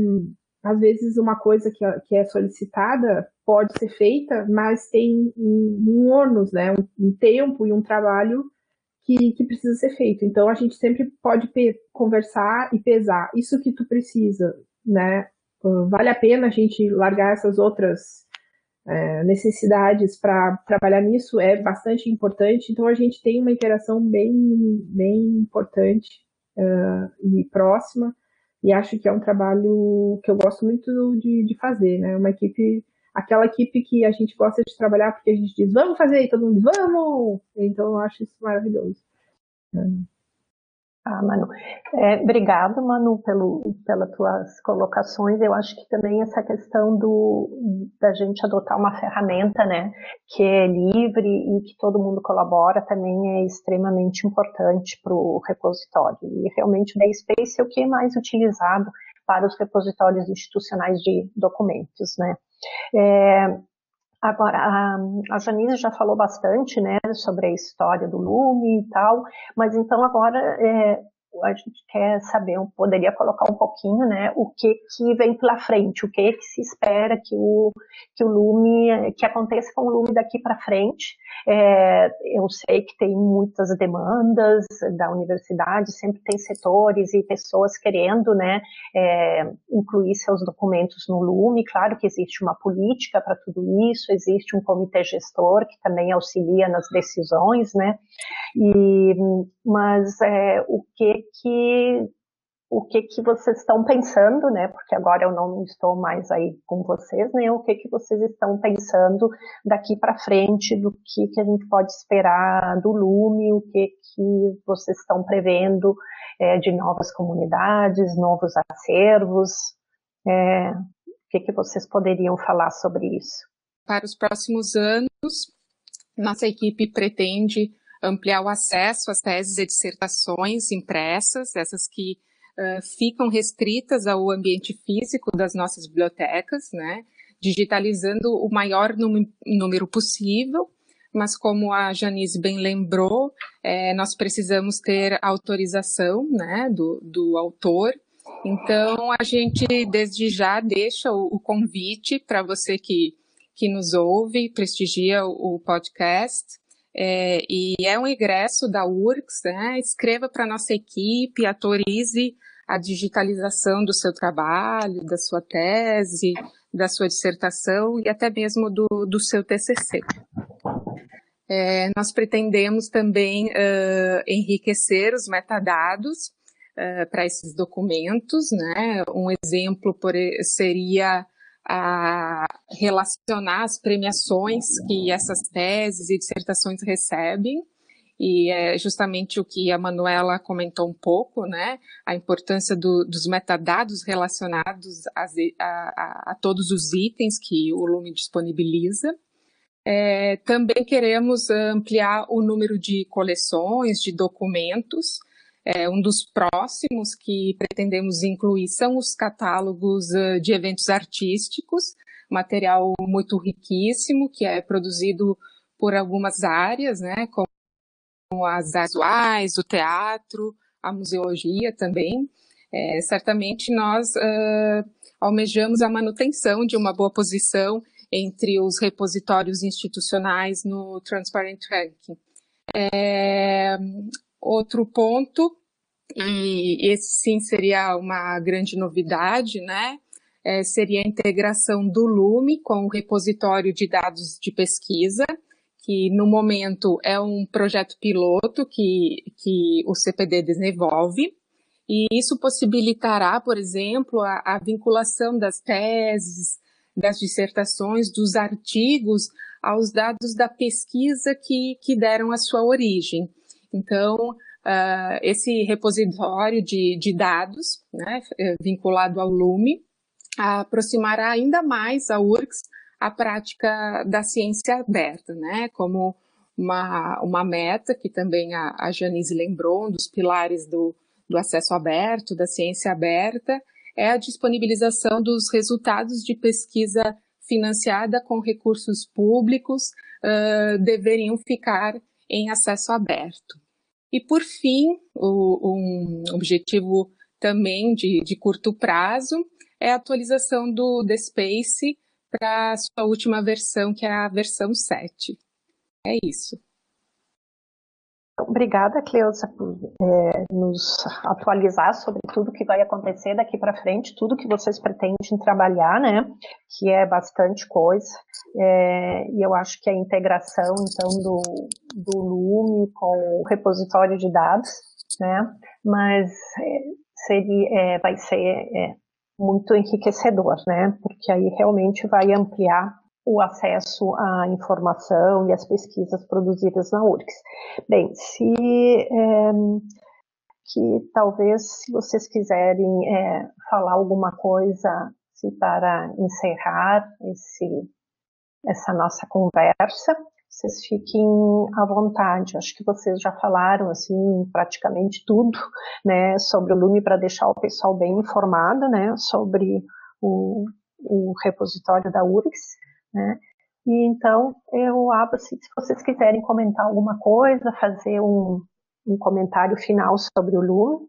S4: às vezes uma coisa que, que é solicitada pode ser feita, mas tem um, um ônus, né? Um, um, tempo e um trabalho que, que precisa ser feito. Então a gente sempre pode conversar e pesar. Isso que tu precisa, né? Vale a pena a gente largar essas outras é, necessidades para trabalhar nisso é bastante importante. Então a gente tem uma interação bem, bem importante uh, e próxima. E acho que é um trabalho que eu gosto muito de, de fazer, né? Uma equipe, aquela equipe que a gente gosta de trabalhar porque a gente diz vamos fazer e todo mundo diz vamos. Então eu acho isso maravilhoso.
S2: Ah, Manu. É, obrigado, Manu, pelo, pelas tuas colocações. Eu acho que também essa questão do, da gente adotar uma ferramenta, né, que é livre e que todo mundo colabora também é extremamente importante para o repositório. E realmente o DaySpace é o que é mais utilizado para os repositórios institucionais de documentos, né. É, Agora, a, a Janise já falou bastante, né, sobre a história do Lume e tal, mas então agora é, a gente quer saber, poderia colocar um pouquinho, né, o que que vem pela frente, o que que se espera que o que o Lume, que aconteça com o Lume daqui para frente. É, eu sei que tem muitas demandas da universidade, sempre tem setores e pessoas querendo, né, é, incluir seus documentos no Lume. Claro que existe uma política para tudo isso, existe um comitê gestor que também auxilia nas decisões, né, e mas é, o que que o que que vocês estão pensando, né? Porque agora eu não estou mais aí com vocês, né? O que que vocês estão pensando daqui para frente, do que que a gente pode esperar do Lume, o que que vocês estão prevendo é, de novas comunidades, novos acervos, é, o que que vocês poderiam falar sobre isso?
S5: Para os próximos anos, nossa equipe pretende ampliar o acesso às teses e dissertações impressas, essas que uh, ficam restritas ao ambiente físico das nossas bibliotecas, né, digitalizando o maior número possível, mas como a Janice bem lembrou, é, nós precisamos ter autorização né, do, do autor. Então, a gente desde já deixa o, o convite para você que, que nos ouve, prestigia o, o podcast, é, e é um ingresso da URCS, né? Escreva para nossa equipe, autorize a digitalização do seu trabalho, da sua tese, da sua dissertação e até mesmo do, do seu TCC. É, nós pretendemos também uh, enriquecer os metadados uh, para esses documentos, né? Um exemplo por, seria a relacionar as premiações que essas teses e dissertações recebem, e é justamente o que a Manuela comentou um pouco, né? A importância do, dos metadados relacionados a, a, a, todos os itens que o Lume disponibiliza. É, também queremos ampliar o número de coleções, de documentos, é, um dos próximos que pretendemos incluir são os catálogos uh, de eventos artísticos, material muito riquíssimo, que é produzido por algumas áreas, né, como as artes visuais, o teatro, a museologia também. É, certamente nós uh, almejamos a manutenção de uma boa posição entre os repositórios institucionais no Transparent Ranking. É, Outro ponto, e esse sim seria uma grande novidade, né? É, seria a integração do Lume com o repositório de dados de pesquisa, que no momento é um projeto piloto que, que o CPD desenvolve, e isso possibilitará, por exemplo, a, a vinculação das teses, das dissertações, dos artigos aos dados da pesquisa que, que deram a sua origem. Então, uh, esse repositório de, de dados, né, eh, vinculado ao Lume, aproximará ainda mais a URCS a prática da ciência aberta, né, como uma, uma meta que também a, a Janice lembrou, um dos pilares do, do acesso aberto, da ciência aberta, é a disponibilização dos resultados de pesquisa financiada com recursos públicos uh, deveriam ficar em acesso aberto. E, por fim, o, um objetivo também de, de curto prazo é a atualização do The Space para a sua última versão, que é a versão 7. É isso.
S2: Obrigada, Cleusa, por é, nos atualizar sobre tudo que vai acontecer daqui para frente, tudo que vocês pretendem trabalhar, né? Que é bastante coisa. É, e eu acho que a integração, então, do, do Lume com o repositório de dados, né? Mas é, seria, é, vai ser é, muito enriquecedor, né? Porque aí realmente vai ampliar o acesso à informação e às pesquisas produzidas na URGS. Bem, se é, que talvez se vocês quiserem é, falar alguma coisa se para encerrar esse, essa nossa conversa, vocês fiquem à vontade. Acho que vocês já falaram assim praticamente tudo, né, sobre o Lume para deixar o pessoal bem informado, né, sobre o, o repositório da URGS. Né? E então eu abro se, se vocês quiserem comentar alguma coisa, fazer um, um comentário final sobre o Lume.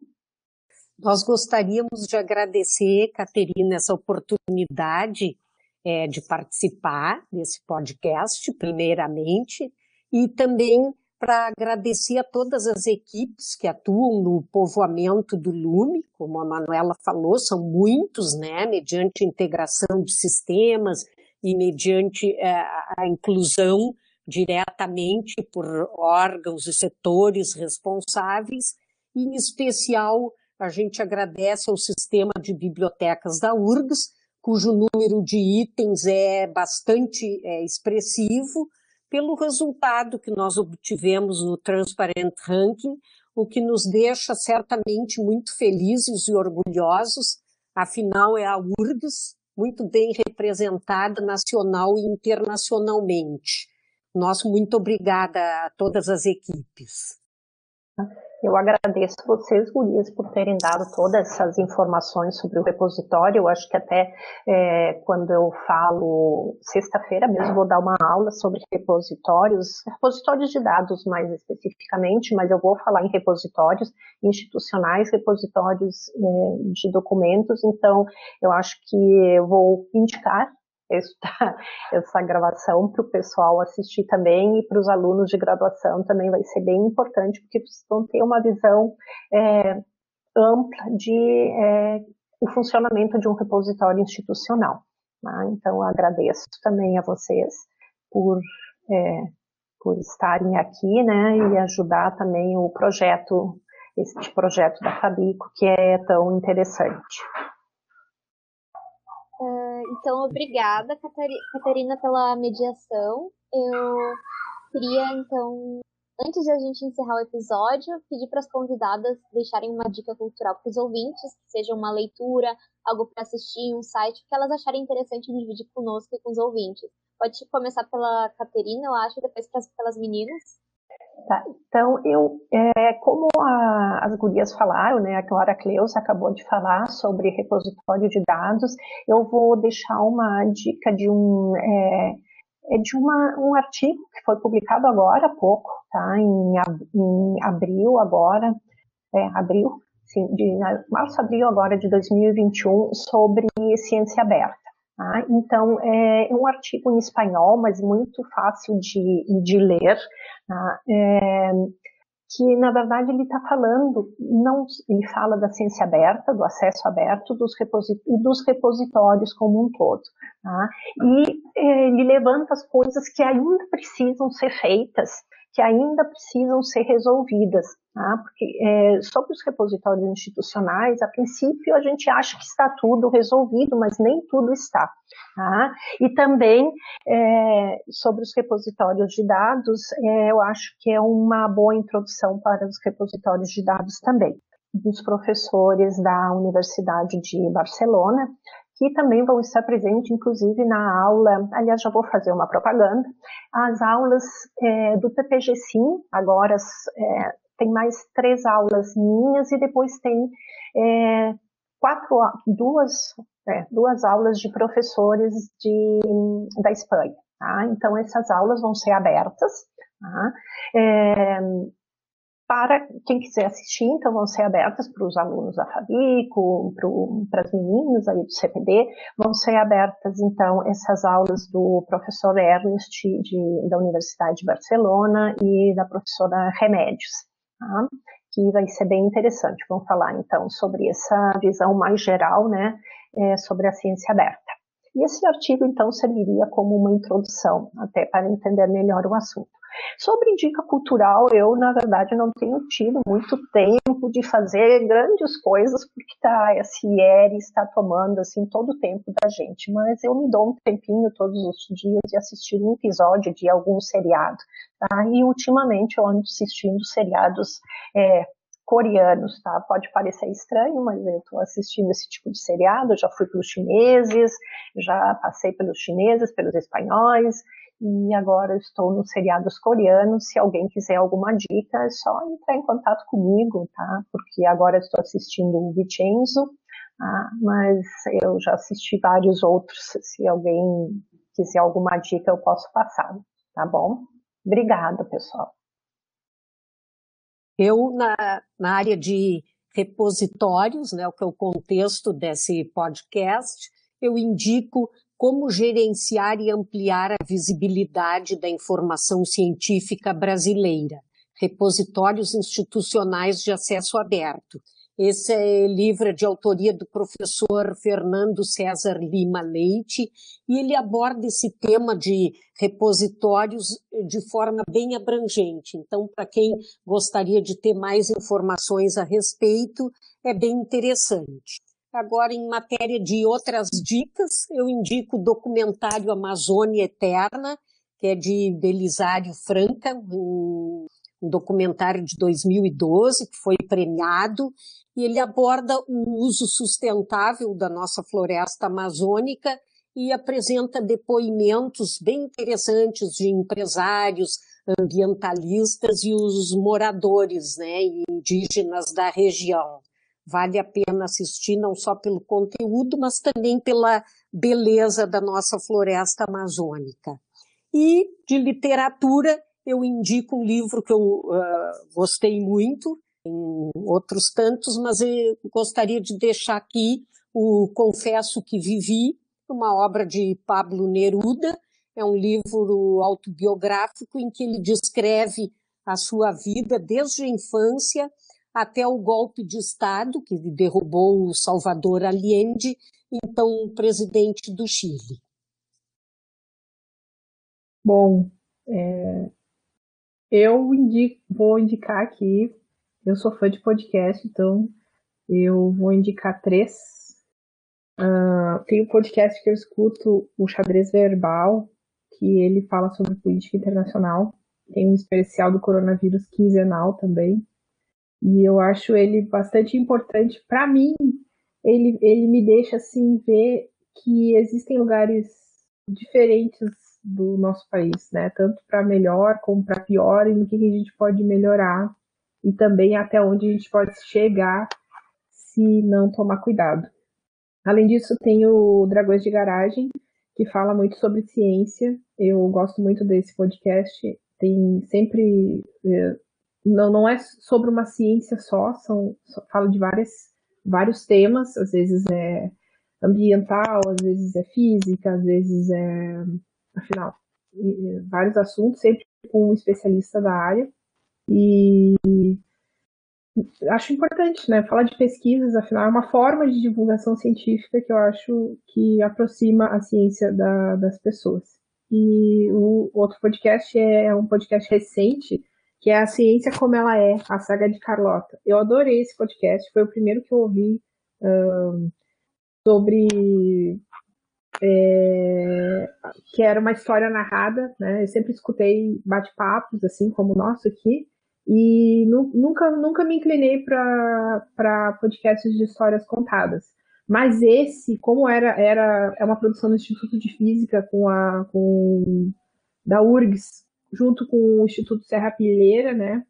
S3: Nós gostaríamos de agradecer, Caterina, essa oportunidade é, de participar desse podcast, primeiramente, e também para agradecer a todas as equipes que atuam no povoamento do Lume, como a Manuela falou, são muitos, né, mediante integração de sistemas, e mediante é, a inclusão diretamente por órgãos e setores responsáveis, e em especial a gente agradece ao sistema de bibliotecas da URGS, cujo número de itens é bastante é, expressivo, pelo resultado que nós obtivemos no Transparent Ranking, o que nos deixa certamente muito felizes e orgulhosos, afinal é a URGS muito bem representada nacional e internacionalmente. Nosso muito obrigada a todas as equipes.
S2: Eu agradeço vocês, Gurias, por terem dado todas essas informações sobre o repositório. Eu acho que até é, quando eu falo sexta-feira mesmo vou dar uma aula sobre repositórios, repositórios de dados mais especificamente, mas eu vou falar em repositórios institucionais, repositórios é, de documentos. Então, eu acho que eu vou indicar esta, essa gravação para o pessoal assistir também e para os alunos de graduação também vai ser bem importante, porque vocês vão ter uma visão é, ampla de é, o funcionamento de um repositório institucional. Tá? Então, agradeço também a vocês por, é, por estarem aqui né, e ajudar também o projeto, este projeto da Fabico, que é tão interessante.
S6: Então, obrigada, Catarina, pela mediação. Eu queria, então, antes de a gente encerrar o episódio, pedir para as convidadas deixarem uma dica cultural para os ouvintes, que seja uma leitura, algo para assistir, um site, que elas acharem interessante dividir conosco e com os ouvintes. Pode começar pela Caterina, eu acho, e depois pelas meninas.
S2: Tá, então, eu, é, como a, as gurias falaram, né, a Clara Cleusa acabou de falar sobre repositório de dados, eu vou deixar uma dica de um, é, é de uma, um artigo que foi publicado agora há pouco, tá, em, em abril agora, é, abril, sim, de março, abril agora de 2021, sobre ciência aberta. Tá? Então, é um artigo em espanhol, mas muito fácil de, de ler, tá? é, que na verdade ele está falando, não, ele fala da ciência aberta, do acesso aberto dos e dos repositórios como um todo. Tá? E é, ele levanta as coisas que ainda precisam ser feitas, que ainda precisam ser resolvidas. Tá? Porque é, sobre os repositórios institucionais, a princípio a gente acha que está tudo resolvido, mas nem tudo está. Tá? E também é, sobre os repositórios de dados, é, eu acho que é uma boa introdução para os repositórios de dados também, dos professores da Universidade de Barcelona, que também vão estar presentes, inclusive, na aula, aliás, já vou fazer uma propaganda, as aulas é, do PPG Sim, agora é, tem mais três aulas minhas e depois tem é, quatro, duas, é, duas aulas de professores de, da Espanha. Tá? Então, essas aulas vão ser abertas. Tá? É, para quem quiser assistir, então vão ser abertas para os alunos da Fabico, para as meninas aí do CPD, vão ser abertas então essas aulas do professor Ernest de, da Universidade de Barcelona e da professora Remédios, tá? que vai ser bem interessante. Vamos falar então sobre essa visão mais geral, né, é, sobre a ciência aberta. E esse artigo então serviria como uma introdução, até para entender melhor o assunto. Sobre dica cultural, eu, na verdade, não tenho tido muito tempo de fazer grandes coisas, porque tá, a SIER está tomando, assim, todo o tempo da gente, mas eu me dou um tempinho todos os dias de assistir um episódio de algum seriado, tá? E, ultimamente, eu ando assistindo seriados é, coreanos, tá? Pode parecer estranho, mas eu estou assistindo esse tipo de seriado, já fui pelos chineses, já passei pelos chineses, pelos espanhóis, e agora estou nos seriados coreanos. Se alguém quiser alguma dica, é só entrar em contato comigo, tá? Porque agora estou assistindo o Vincenzo, tá? mas eu já assisti vários outros. Se alguém quiser alguma dica, eu posso passar, tá bom? Obrigada, pessoal.
S3: Eu, na, na área de repositórios, né, o que é o contexto desse podcast, eu indico como gerenciar e ampliar a visibilidade da informação científica brasileira, repositórios institucionais de acesso aberto. Esse é livro de autoria do professor Fernando César Lima Leite e ele aborda esse tema de repositórios de forma bem abrangente. Então, para quem gostaria de ter mais informações a respeito, é bem interessante. Agora, em matéria de outras dicas, eu indico o documentário Amazônia Eterna, que é de Belisário Franca, um, um documentário de 2012 que foi premiado, e ele aborda o uso sustentável da nossa floresta amazônica e apresenta depoimentos bem interessantes de empresários, ambientalistas e os moradores né, indígenas da região. Vale a pena assistir não só pelo conteúdo, mas também pela beleza da nossa floresta amazônica. E de literatura, eu indico um livro que eu uh, gostei muito, em outros tantos, mas eu gostaria de deixar aqui o Confesso que Vivi, uma obra de Pablo Neruda. É um livro autobiográfico em que ele descreve a sua vida desde a infância até o golpe de Estado que derrubou o Salvador Allende, então presidente do Chile.
S4: Bom, é, eu indico, vou indicar aqui, eu sou fã de podcast, então eu vou indicar três. Uh, tem um podcast que eu escuto, o Xadrez Verbal, que ele fala sobre política internacional. Tem um especial do coronavírus quinzenal também. E eu acho ele bastante importante. Para mim, ele, ele me deixa assim ver que existem lugares diferentes do nosso país, né? Tanto para melhor como para pior e no que, que a gente pode melhorar e também até onde a gente pode chegar se não tomar cuidado. Além disso, tem o Dragões de Garagem, que fala muito sobre ciência. Eu gosto muito desse podcast. Tem sempre eh, não, não é sobre uma ciência só, são, fala de várias, vários temas, às vezes é ambiental, às vezes é física, às vezes é, afinal, vários assuntos, sempre com um especialista da área. E acho importante, né? Falar de pesquisas, afinal, é uma forma de divulgação científica que eu acho que aproxima a ciência da, das pessoas. E o outro podcast é um podcast recente que é a ciência como ela é, a saga de Carlota. Eu adorei esse podcast, foi o primeiro que eu ouvi um, sobre é, que era uma história narrada, né? Eu sempre escutei bate-papos assim como o nosso aqui e nu nunca nunca me inclinei para podcasts de histórias contadas. Mas esse, como era era é uma produção do Instituto de Física com a com da URGS, junto com o Instituto Serra Pilheira, né?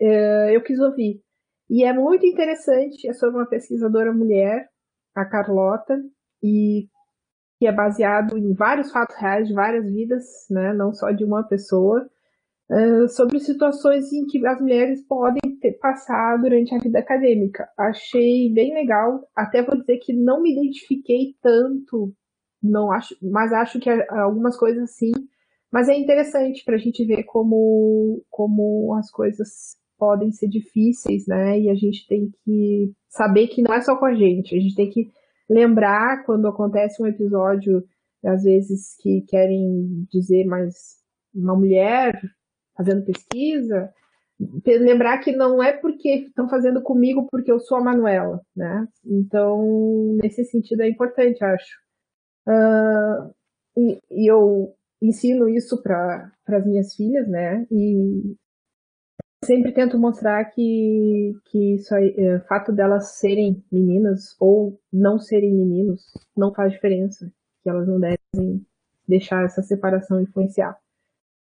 S4: É, eu quis ouvir. E é muito interessante, é sobre uma pesquisadora mulher, a Carlota, e que é baseado em vários fatos reais de várias vidas, né, não só de uma pessoa, uh, sobre situações em que as mulheres podem ter, passar durante a vida acadêmica. Achei bem legal, até vou dizer que não me identifiquei tanto, não acho, mas acho que algumas coisas sim, mas é interessante para a gente ver como, como as coisas podem ser difíceis, né? E a gente tem que saber que não é só com a gente, a gente tem que lembrar quando acontece um episódio, às vezes, que querem dizer mais uma mulher fazendo pesquisa, lembrar que não é porque estão fazendo comigo porque eu sou a Manuela, né? Então, nesse sentido é importante, acho. Uh, e, e, eu ensino isso para as minhas filhas, né? E sempre tento mostrar que, que isso aí, é, fato delas serem meninas ou não serem meninos não faz diferença, que elas não devem deixar essa separação influenciar.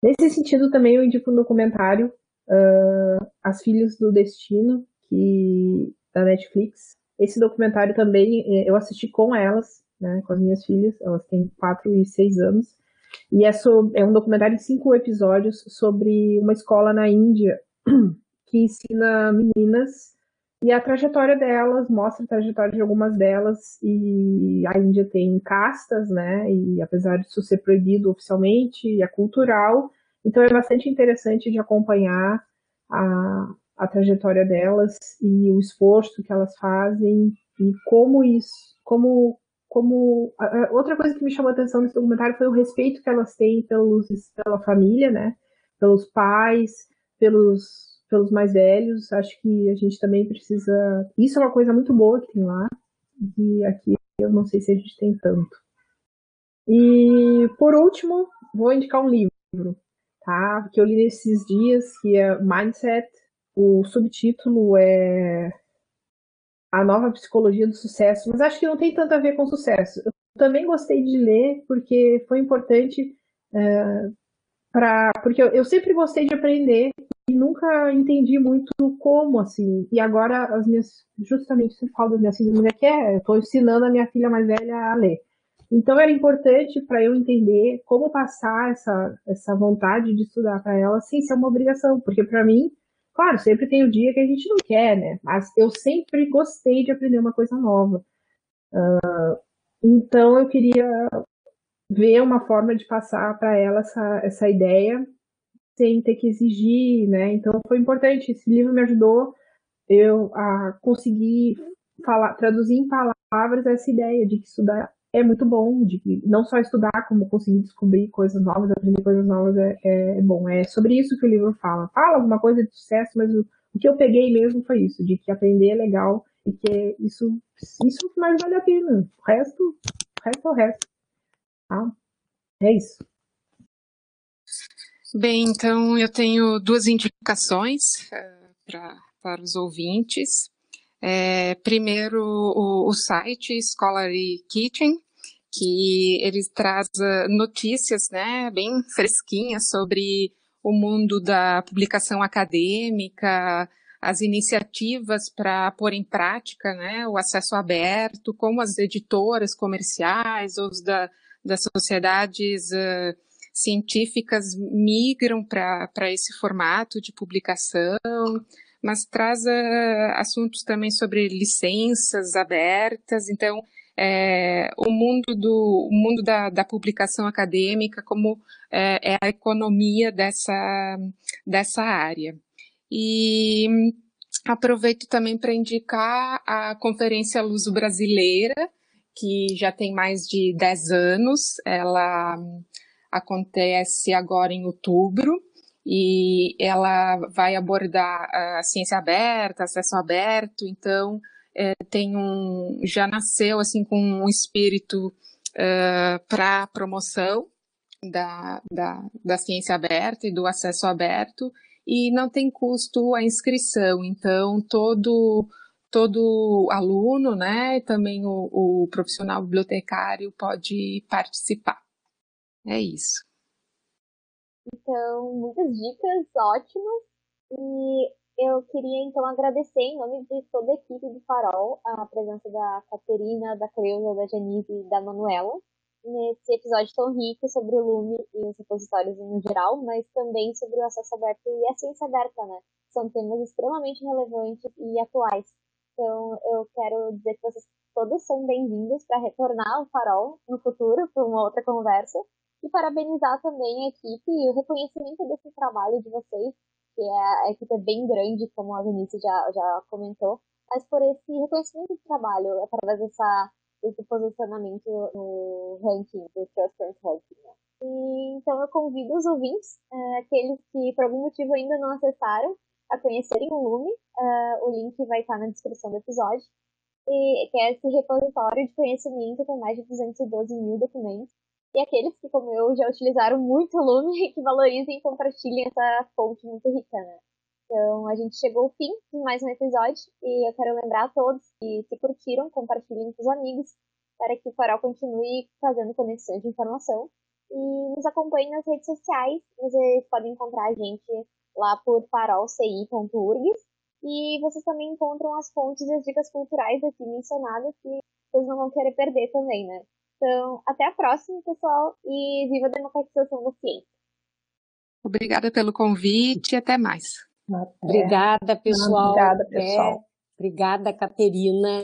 S4: Nesse sentido, também eu indico um documentário, uh, As Filhas do Destino, que da Netflix. Esse documentário também é, eu assisti com elas, né, com as minhas filhas, elas têm 4 e 6 anos, e é, é um documentário de cinco episódios sobre uma escola na Índia que ensina meninas e a trajetória delas, mostra a trajetória de algumas delas, e a Índia tem castas, né? E apesar disso ser proibido oficialmente, é cultural, então é bastante interessante de acompanhar a, a trajetória delas e o esforço que elas fazem e como isso, como como outra coisa que me chamou a atenção nesse documentário foi o respeito que elas têm pelos, pela família, né? Pelos pais, pelos pelos mais velhos. Acho que a gente também precisa. Isso é uma coisa muito boa que tem lá e aqui eu não sei se a gente tem tanto. E por último, vou indicar um livro, tá? Que eu li nesses dias, que é Mindset. O subtítulo é a nova psicologia do sucesso, mas acho que não tem tanto a ver com sucesso. Eu também gostei de ler porque foi importante é, para porque eu, eu, sempre gostei de aprender e nunca entendi muito como assim. E agora as minhas justamente você fala das minhas filhas, mulher que é, estou ensinando a minha filha mais velha a ler. Então era importante para eu entender como passar essa essa vontade de estudar para ela sem ser uma obrigação, porque para mim Claro, sempre tem o dia que a gente não quer, né? Mas eu sempre gostei de aprender uma coisa nova. Uh, então eu queria ver uma forma de passar para ela essa, essa ideia sem ter que exigir, né? Então foi importante. Esse livro me ajudou eu a conseguir falar, traduzir em palavras essa ideia de que estudar é muito bom, de não só estudar, como conseguir descobrir coisas novas, aprender coisas novas é, é, bom. É sobre isso que o livro fala. Fala alguma coisa de sucesso, mas o, o que eu peguei mesmo foi isso, de que aprender é legal e que isso, isso mais vale a pena. O resto, o resto é o resto. Tá? É isso.
S5: Bem, então eu tenho duas indicações uh, para os ouvintes. É, primeiro, o, o site Scholarly Kitchen, que ele traz notícias, né, bem fresquinhas sobre o mundo da publicação acadêmica, as iniciativas para pôr em prática, né, o acesso aberto, como as editoras comerciais ou da, das sociedades uh, científicas migram para esse formato de publicação, mas traz uh, assuntos também sobre licenças abertas, então é, o mundo do o mundo da, da publicação acadêmica como é, é, a economia dessa dessa área. E aproveito também para indicar a conferência Luso Brasileira que já tem mais de 10 anos. Ela acontece agora em outubro e ela vai abordar a ciência aberta, acesso aberto, então é, tem um, já nasceu assim com um espírito uh, para promoção da, da, da ciência aberta e do acesso aberto e não tem custo a inscrição, então todo todo aluno, né, e também o, o profissional bibliotecário pode participar. É isso.
S6: Então, muitas dicas ótimas. E Eu queria então agradecer em nome de toda a equipe do Farol a presença da Caterina, da Cleusa, da Janice e da Manuela nesse episódio tão rico sobre o Lume e os repositórios no geral, mas também sobre o acesso aberto e a ciência aberta, né? São temas extremamente relevantes e atuais. Então, eu quero dizer que vocês todos são bem-vindos para retornar ao Farol no futuro para uma outra conversa e parabenizar também a equipe e o reconhecimento desse trabalho de vocês, que é, a equipe é bem grande, como a Vinícius já, já comentou, mas por esse reconhecimento de trabalho através dessa esse posicionamento no ranking do Transparent Ranking. Né? E, então eu convido os ouvintes, uh, aqueles que por algum motivo ainda não acessaram, a conhecerem o Lume. Uh, o link vai estar na descrição do episódio. E, que é esse repositório de conhecimento com mais de 212 mil documentos. E aqueles que, como eu, já utilizaram muito Lume, que valorizem e compartilhem essa fonte muito rica, né? Então, a gente chegou ao fim de mais um episódio e eu quero lembrar a todos que se curtiram, compartilhem com os amigos para que o Farol continue fazendo conexões de informação. E nos acompanhem nas redes sociais. Vocês podem encontrar a gente lá por farolci.urgs e vocês também encontram as fontes e as dicas culturais aqui mencionadas que vocês não vão querer perder também, né? Então, até a próxima, pessoal, e viva a democratização da ciência!
S5: Obrigada pelo convite e até mais.
S3: Obrigada, pessoal.
S2: Obrigada, pessoal. É,
S3: obrigada, Caterina.